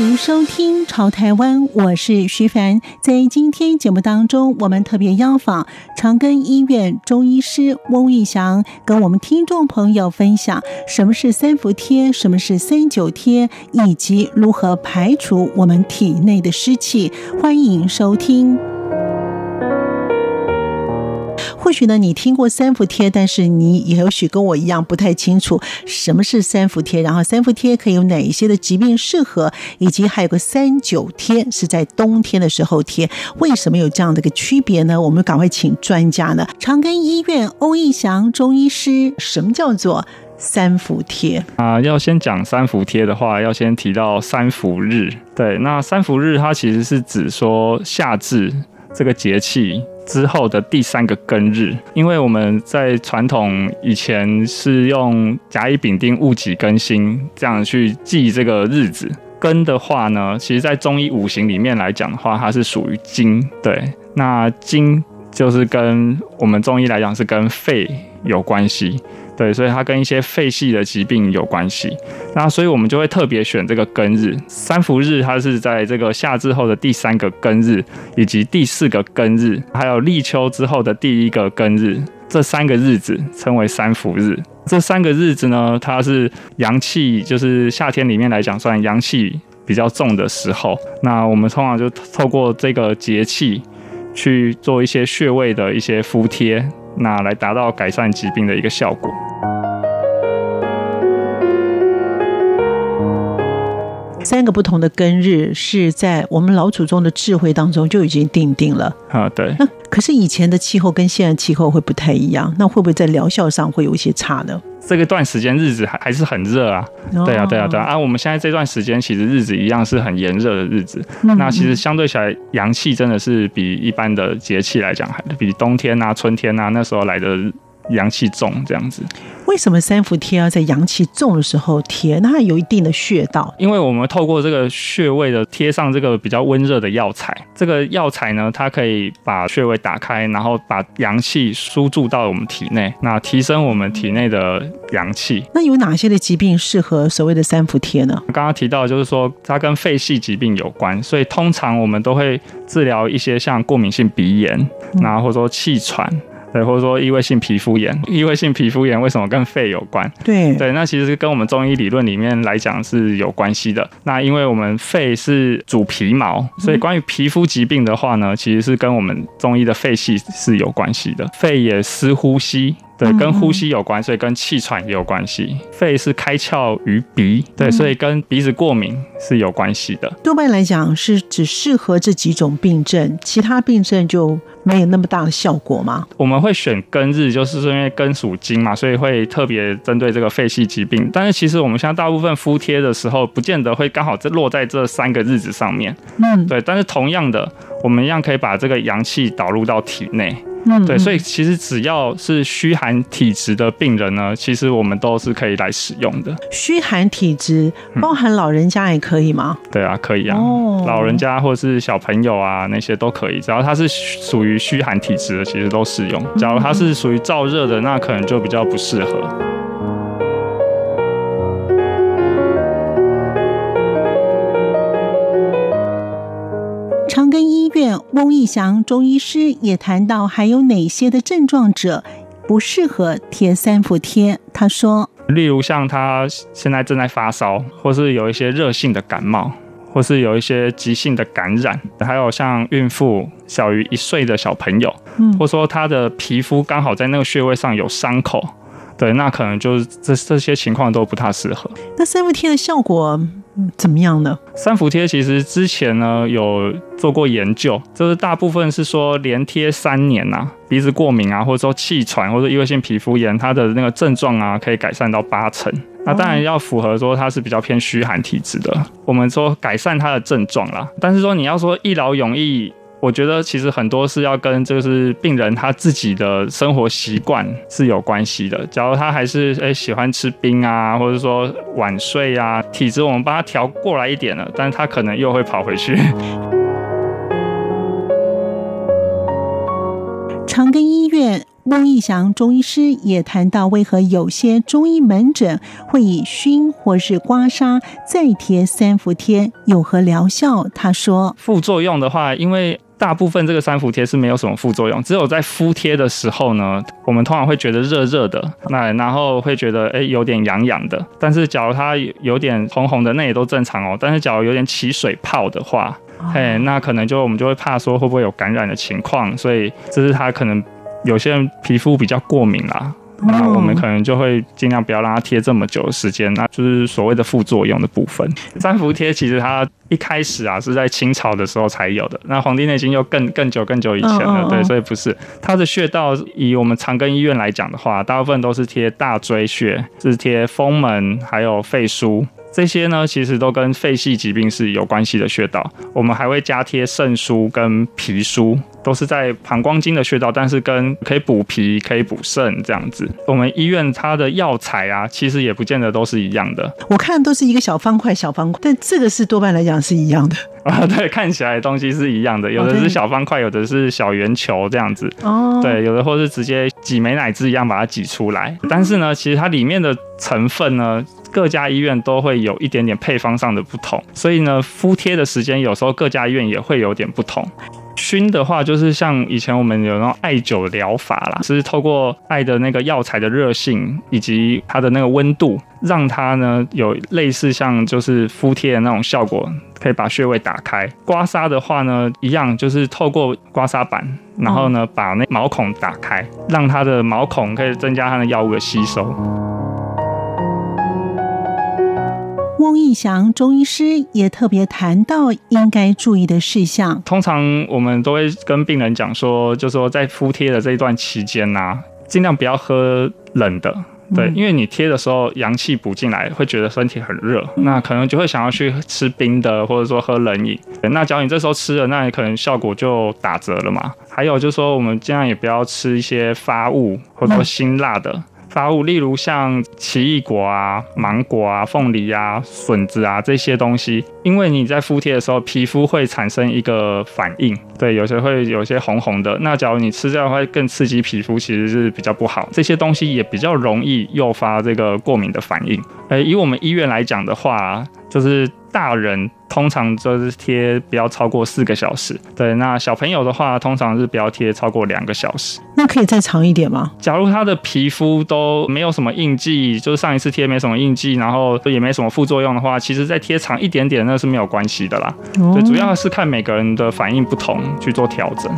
迎收听《潮台湾》，我是徐凡。在今天节目当中，我们特别邀访长庚医院中医师翁玉祥，跟我们听众朋友分享什么是三伏贴，什么是三九贴，以及如何排除我们体内的湿气。欢迎收听。或许呢，你听过三伏贴，但是你也许跟我一样不太清楚什么是三伏贴，然后三伏贴可以有哪一些的疾病适合，以及还有个三九贴是在冬天的时候贴，为什么有这样的一个区别呢？我们赶快请专家呢，长庚医院翁玉祥中医师，什么叫做三伏贴啊？要先讲三伏贴的话，要先提到三伏日。对，那三伏日它其实是指说夏至这个节气。之后的第三个庚日，因为我们在传统以前是用甲乙丙丁戊己庚辛这样去记这个日子。庚的话呢，其实在中医五行里面来讲的话，它是属于金。对，那金就是跟我们中医来讲是跟肺有关系。对，所以它跟一些肺系的疾病有关系。那所以我们就会特别选这个庚日，三伏日，它是在这个夏至后的第三个庚日，以及第四个庚日，还有立秋之后的第一个庚日，这三个日子称为三伏日。这三个日子呢，它是阳气，就是夏天里面来讲算阳气比较重的时候。那我们通常就透过这个节气去做一些穴位的一些敷贴，那来达到改善疾病的一个效果。三个不同的庚日是在我们老祖宗的智慧当中就已经定定了啊，对。那可是以前的气候跟现在气候会不太一样，那会不会在疗效上会有一些差呢？这个段时间日子还还是很热啊，对啊，对啊，对啊。啊，我们现在这段时间其实日子一样是很炎热的日子，那其实相对起来阳气真的是比一般的节气来讲还比冬天啊、春天啊那时候来的。阳气重这样子，为什么三伏贴要在阳气重的时候贴？那它有一定的穴道，因为我们透过这个穴位的贴上这个比较温热的药材，这个药材呢，它可以把穴位打开，然后把阳气输注到我们体内，那提升我们体内的阳气。那有哪些的疾病适合所谓的三伏贴呢？刚刚提到就是说它跟肺系疾病有关，所以通常我们都会治疗一些像过敏性鼻炎，然后或者说气喘。对，或者说异位性皮肤炎，异位性皮肤炎为什么跟肺有关？对对，那其实跟我们中医理论里面来讲是有关系的。那因为我们肺是主皮毛，所以关于皮肤疾病的话呢，其实是跟我们中医的肺系是有关系的。肺也司呼吸。对，跟呼吸有关，所以跟气喘也有关系。肺是开窍于鼻，对，所以跟鼻子过敏是有关系的。多半来讲是只适合这几种病症，其他病症就没有那么大的效果吗？我们会选庚日，就是说因为庚属金嘛，所以会特别针对这个肺系疾病。但是其实我们现在大部分敷贴的时候，不见得会刚好落在这三个日子上面。嗯，对。但是同样的，我们一样可以把这个阳气导入到体内。嗯，对，所以其实只要是虚寒体质的病人呢，其实我们都是可以来使用的。虚寒体质包含老人家也可以吗？对啊，可以啊。哦，老人家或是小朋友啊，那些都可以，只要他是属于虚寒体质的，其实都适用。假如他是属于燥热的，那可能就比较不适合。翁义祥中医师也谈到，还有哪些的症状者不适合贴三伏贴？他说，例如像他现在正在发烧，或是有一些热性的感冒，或是有一些急性的感染，还有像孕妇、小于一岁的小朋友，嗯，或说他的皮肤刚好在那个穴位上有伤口，对，那可能就是这这些情况都不太适合。那三伏贴的效果？怎么样呢？三伏贴其实之前呢有做过研究，就是大部分是说连贴三年呐、鼻子过敏啊，或者说气喘或者异位性皮肤炎，它的那个症状啊可以改善到八成。那当然要符合说它是比较偏虚寒体质的，我们说改善它的症状啦。但是说你要说一劳永逸我觉得其实很多是要跟就是病人他自己的生活习惯是有关系的。假如他还是诶喜欢吃冰啊，或者说晚睡啊，体质我们帮他调过来一点了，但是他可能又会跑回去。长庚医院。翁义祥中医师也谈到，为何有些中医门诊会以熏或是刮痧再贴三伏贴，有何疗效？他说，副作用的话，因为大部分这个三伏贴是没有什么副作用，只有在敷贴的时候呢，我们通常会觉得热热的，那然后会觉得诶有点痒痒的。但是假如它有点红红的，那也都正常哦。但是假如有点起水泡的话，嘿，那可能就我们就会怕说会不会有感染的情况，所以这是它可能。有些人皮肤比较过敏啦，那我们可能就会尽量不要让它贴这么久的时间，那就是所谓的副作用的部分。三伏贴其实它一开始啊是在清朝的时候才有的，那《黄帝内经》又更更久更久以前了，对，所以不是它的穴道。以我们长庚医院来讲的话，大部分都是贴大椎穴，是贴风门还有肺腧。这些呢，其实都跟肺系疾病是有关系的穴道。我们还会加贴肾腧跟脾腧，都是在膀胱经的穴道，但是跟可以补脾、可以补肾这样子。我们医院它的药材啊，其实也不见得都是一样的。我看都是一个小方块、小方块，但这个是多半来讲是一样的啊。对，看起来东西是一样的，有的是小方块，有的是小圆球这样子。哦，对，有的或是直接挤美奶滋一样把它挤出来。但是呢，其实它里面的成分呢，各家医院都会有一点点配方上的不同，所以呢，敷贴的时间有时候各家医院也会有点不同。熏的话，就是像以前我们有那种艾灸疗法啦，是透过艾的那个药材的热性以及它的那个温度，让它呢有类似像就是敷贴的那种效果，可以把穴位打开。刮痧的话呢，一样就是透过刮痧板，然后呢把那毛孔打开，让它的毛孔可以增加它的药物的吸收。翁义祥中医师也特别谈到应该注意的事项。通常我们都会跟病人讲说，就是说在敷贴的这一段期间呐、啊，尽量不要喝冷的，对，因为你贴的时候阳气补进来，会觉得身体很热，那可能就会想要去吃冰的，或者说喝冷饮。那假如你这时候吃了，那你可能效果就打折了嘛。还有就是说，我们尽量也不要吃一些发物或者说辛辣的。发物，例如像奇异果啊、芒果啊、凤梨啊、笋子啊这些东西，因为你在敷贴的时候，皮肤会产生一个反应，对，有些会有些红红的。那假如你吃这样会更刺激皮肤，其实是比较不好。这些东西也比较容易诱发这个过敏的反应。诶，以我们医院来讲的话，就是大人。通常就是贴不要超过四个小时，对。那小朋友的话，通常是不要贴超过两个小时。那可以再长一点吗？假如他的皮肤都没有什么印记，就是上一次贴没什么印记，然后也没什么副作用的话，其实再贴长一点点那是没有关系的啦。哦。对，主要是看每个人的反应不同去做调整。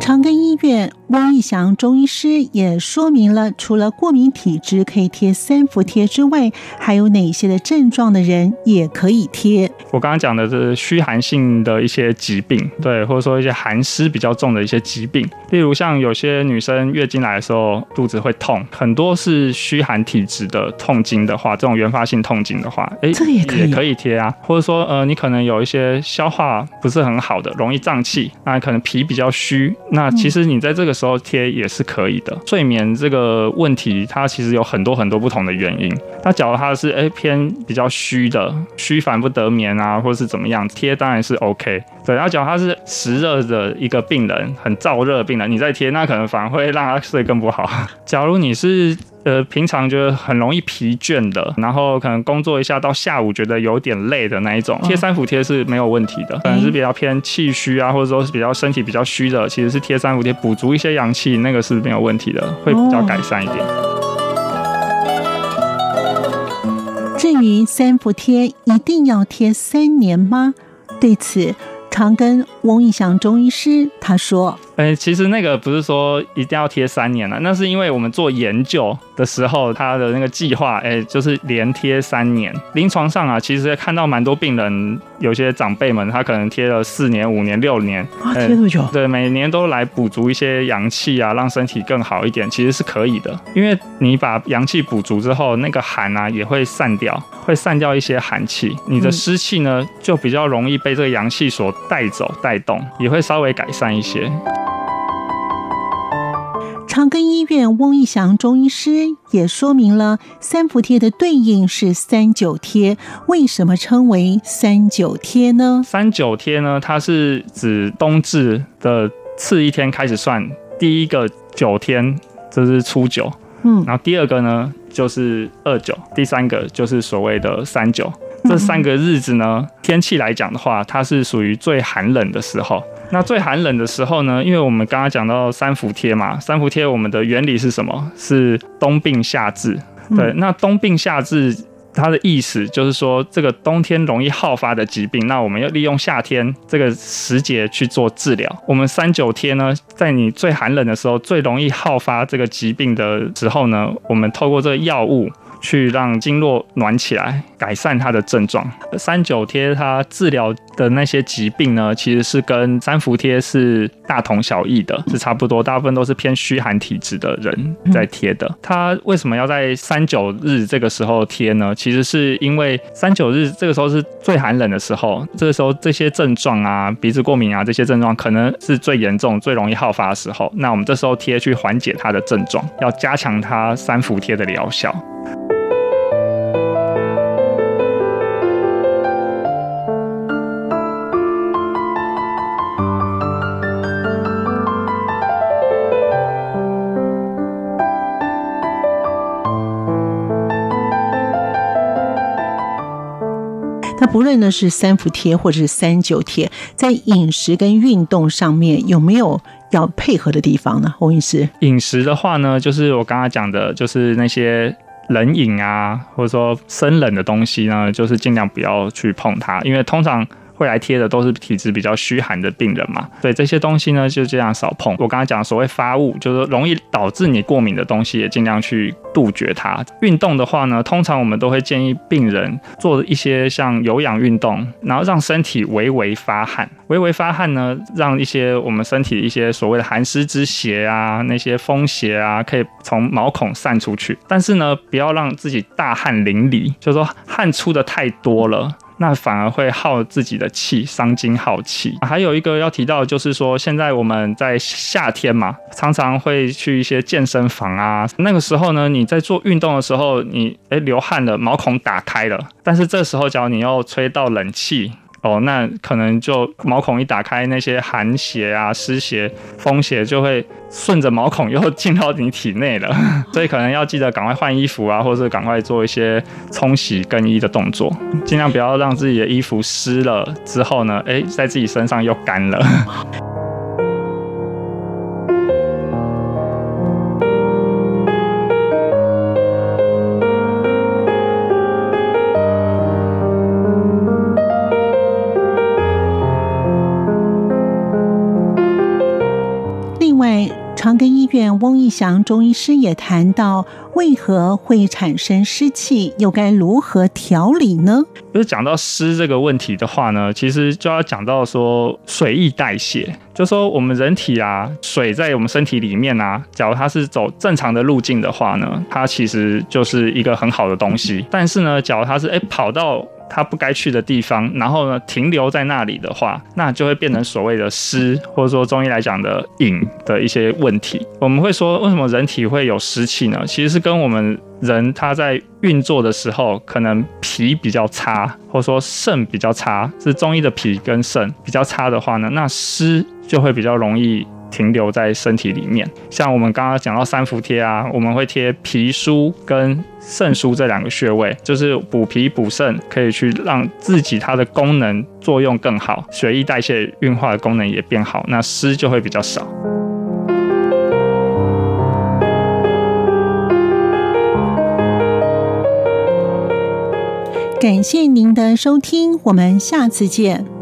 长庚医院翁义祥中医师也说明了，除了过敏体质可以贴三伏贴之外，还有哪些的症状的人也可以贴。我刚刚讲的是虚寒性的一些疾病，对，或者说一些寒湿比较重的一些疾病，例如像有些女生月经来的时候肚子会痛，很多是虚寒体质的痛经的话，这种原发性痛经的话，哎，这个也可以也可以贴啊。或者说，呃，你可能有一些消化不是很好的，容易胀气，那可能脾比较虚。那其实你在这个时候贴也是可以的。睡眠这个问题，它其实有很多很多不同的原因。那假如它是诶偏比较虚的，虚烦不得眠啊，或是怎么样，贴当然是 OK。对，然后假如他是湿热的一个病人，很燥热病人，你再贴，那可能反而会让他睡更不好。假如你是呃平常就是很容易疲倦的，然后可能工作一下到下午觉得有点累的那一种，贴三伏贴是没有问题的。可能是比较偏气虚啊，或者说是比较身体比较虚的，其实是贴三伏贴补足一些阳气，那个是没有问题的，会比较改善一点。至于三伏贴一定要贴三年吗？对此，长庚翁义祥中医师他说：“哎、欸，其实那个不是说一定要贴三年了，那是因为我们做研究的时候，他的那个计划，哎，就是连贴三年。临床上啊，其实看到蛮多病人，有些长辈们他可能贴了四年、五年、六年，啊，贴这么久？对，每年都来补足一些阳气啊，让身体更好一点，其实是可以的。因为你把阳气补足之后，那个寒啊也会散掉，会散掉一些寒气，你的湿气呢就比较容易被这个阳气所带走、带动，也会稍微改善一些。长庚医院翁逸翔中医师也说明了三伏贴的对应是三九贴，为什么称为三九贴呢？三九贴呢，它是指冬至的次一天开始算，第一个九天这是初九，嗯，然后第二个呢就是二九，第三个就是所谓的三九。这三个日子呢，天气来讲的话，它是属于最寒冷的时候。那最寒冷的时候呢，因为我们刚刚讲到三伏贴嘛，三伏贴我们的原理是什么？是冬病夏治。对，那冬病夏治它的意思就是说，这个冬天容易好发的疾病，那我们要利用夏天这个时节去做治疗。我们三九贴呢，在你最寒冷的时候，最容易好发这个疾病的时候呢，我们透过这个药物。去让经络暖起来，改善它的症状。三九贴它治疗的那些疾病呢，其实是跟三伏贴是大同小异的，是差不多。大部分都是偏虚寒体质的人在贴的。它为什么要在三九日这个时候贴呢？其实是因为三九日这个时候是最寒冷的时候，这个时候这些症状啊，鼻子过敏啊这些症状可能是最严重、最容易好发的时候。那我们这时候贴去缓解它的症状，要加强它三伏贴的疗效。那不论呢是三伏贴或者是三九贴，在饮食跟运动上面有没有要配合的地方呢？翁医师，饮食的话呢，就是我刚刚讲的，就是那些冷饮啊，或者说生冷的东西呢，就是尽量不要去碰它，因为通常。会来贴的都是体质比较虚寒的病人嘛，所以这些东西呢就这样少碰。我刚刚讲所谓发物，就是容易导致你过敏的东西，也尽量去杜绝它。运动的话呢，通常我们都会建议病人做一些像有氧运动，然后让身体微微发汗。微微发汗呢，让一些我们身体一些所谓的寒湿之邪啊，那些风邪啊，可以从毛孔散出去。但是呢，不要让自己大汗淋漓，就是说汗出的太多了。那反而会耗自己的气，伤精耗气。还有一个要提到就是说，现在我们在夏天嘛，常常会去一些健身房啊。那个时候呢，你在做运动的时候，你诶流汗了，毛孔打开了，但是这时候，假如你要吹到冷气。哦，那可能就毛孔一打开，那些寒邪啊、湿邪、风邪就会顺着毛孔又进到你体内了，所以可能要记得赶快换衣服啊，或者是赶快做一些冲洗更衣的动作，尽量不要让自己的衣服湿了之后呢，哎，在自己身上又干了。祥中医师也谈到，为何会产生湿气，又该如何调理呢？就是讲到湿这个问题的话呢，其实就要讲到说水液代谢，就说我们人体啊，水在我们身体里面啊，假如它是走正常的路径的话呢，它其实就是一个很好的东西。但是呢，假如它是哎跑到它不该去的地方，然后呢停留在那里的话，那就会变成所谓的湿，或者说中医来讲的隐的一些问题。我们会说，为什么人体会有湿气呢？其实是跟我们人他在运作的时候，可能脾比较差，或者说肾比较差，是中医的脾跟肾比较差的话呢，那湿就会比较容易。停留在身体里面，像我们刚刚讲到三伏贴啊，我们会贴脾俞跟肾俞这两个穴位，就是补脾补肾，可以去让自己它的功能作用更好，血液代谢运化的功能也变好，那湿就会比较少。感谢您的收听，我们下次见。